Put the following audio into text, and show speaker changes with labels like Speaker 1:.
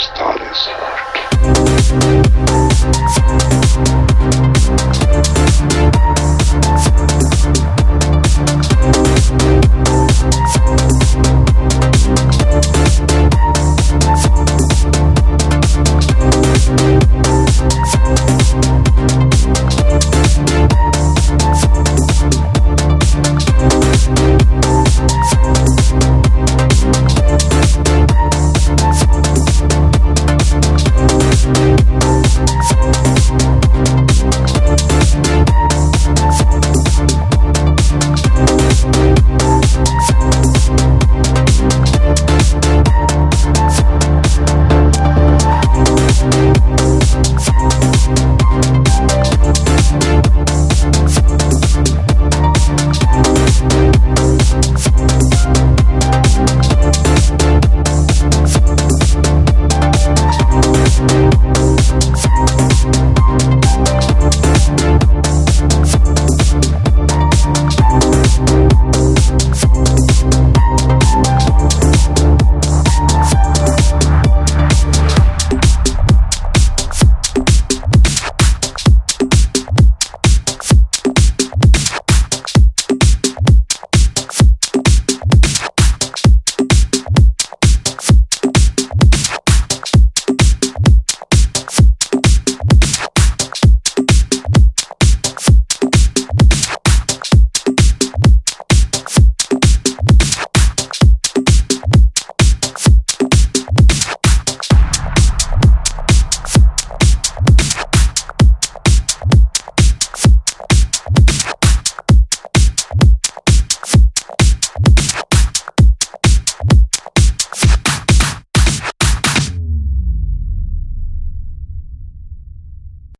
Speaker 1: Start his heart.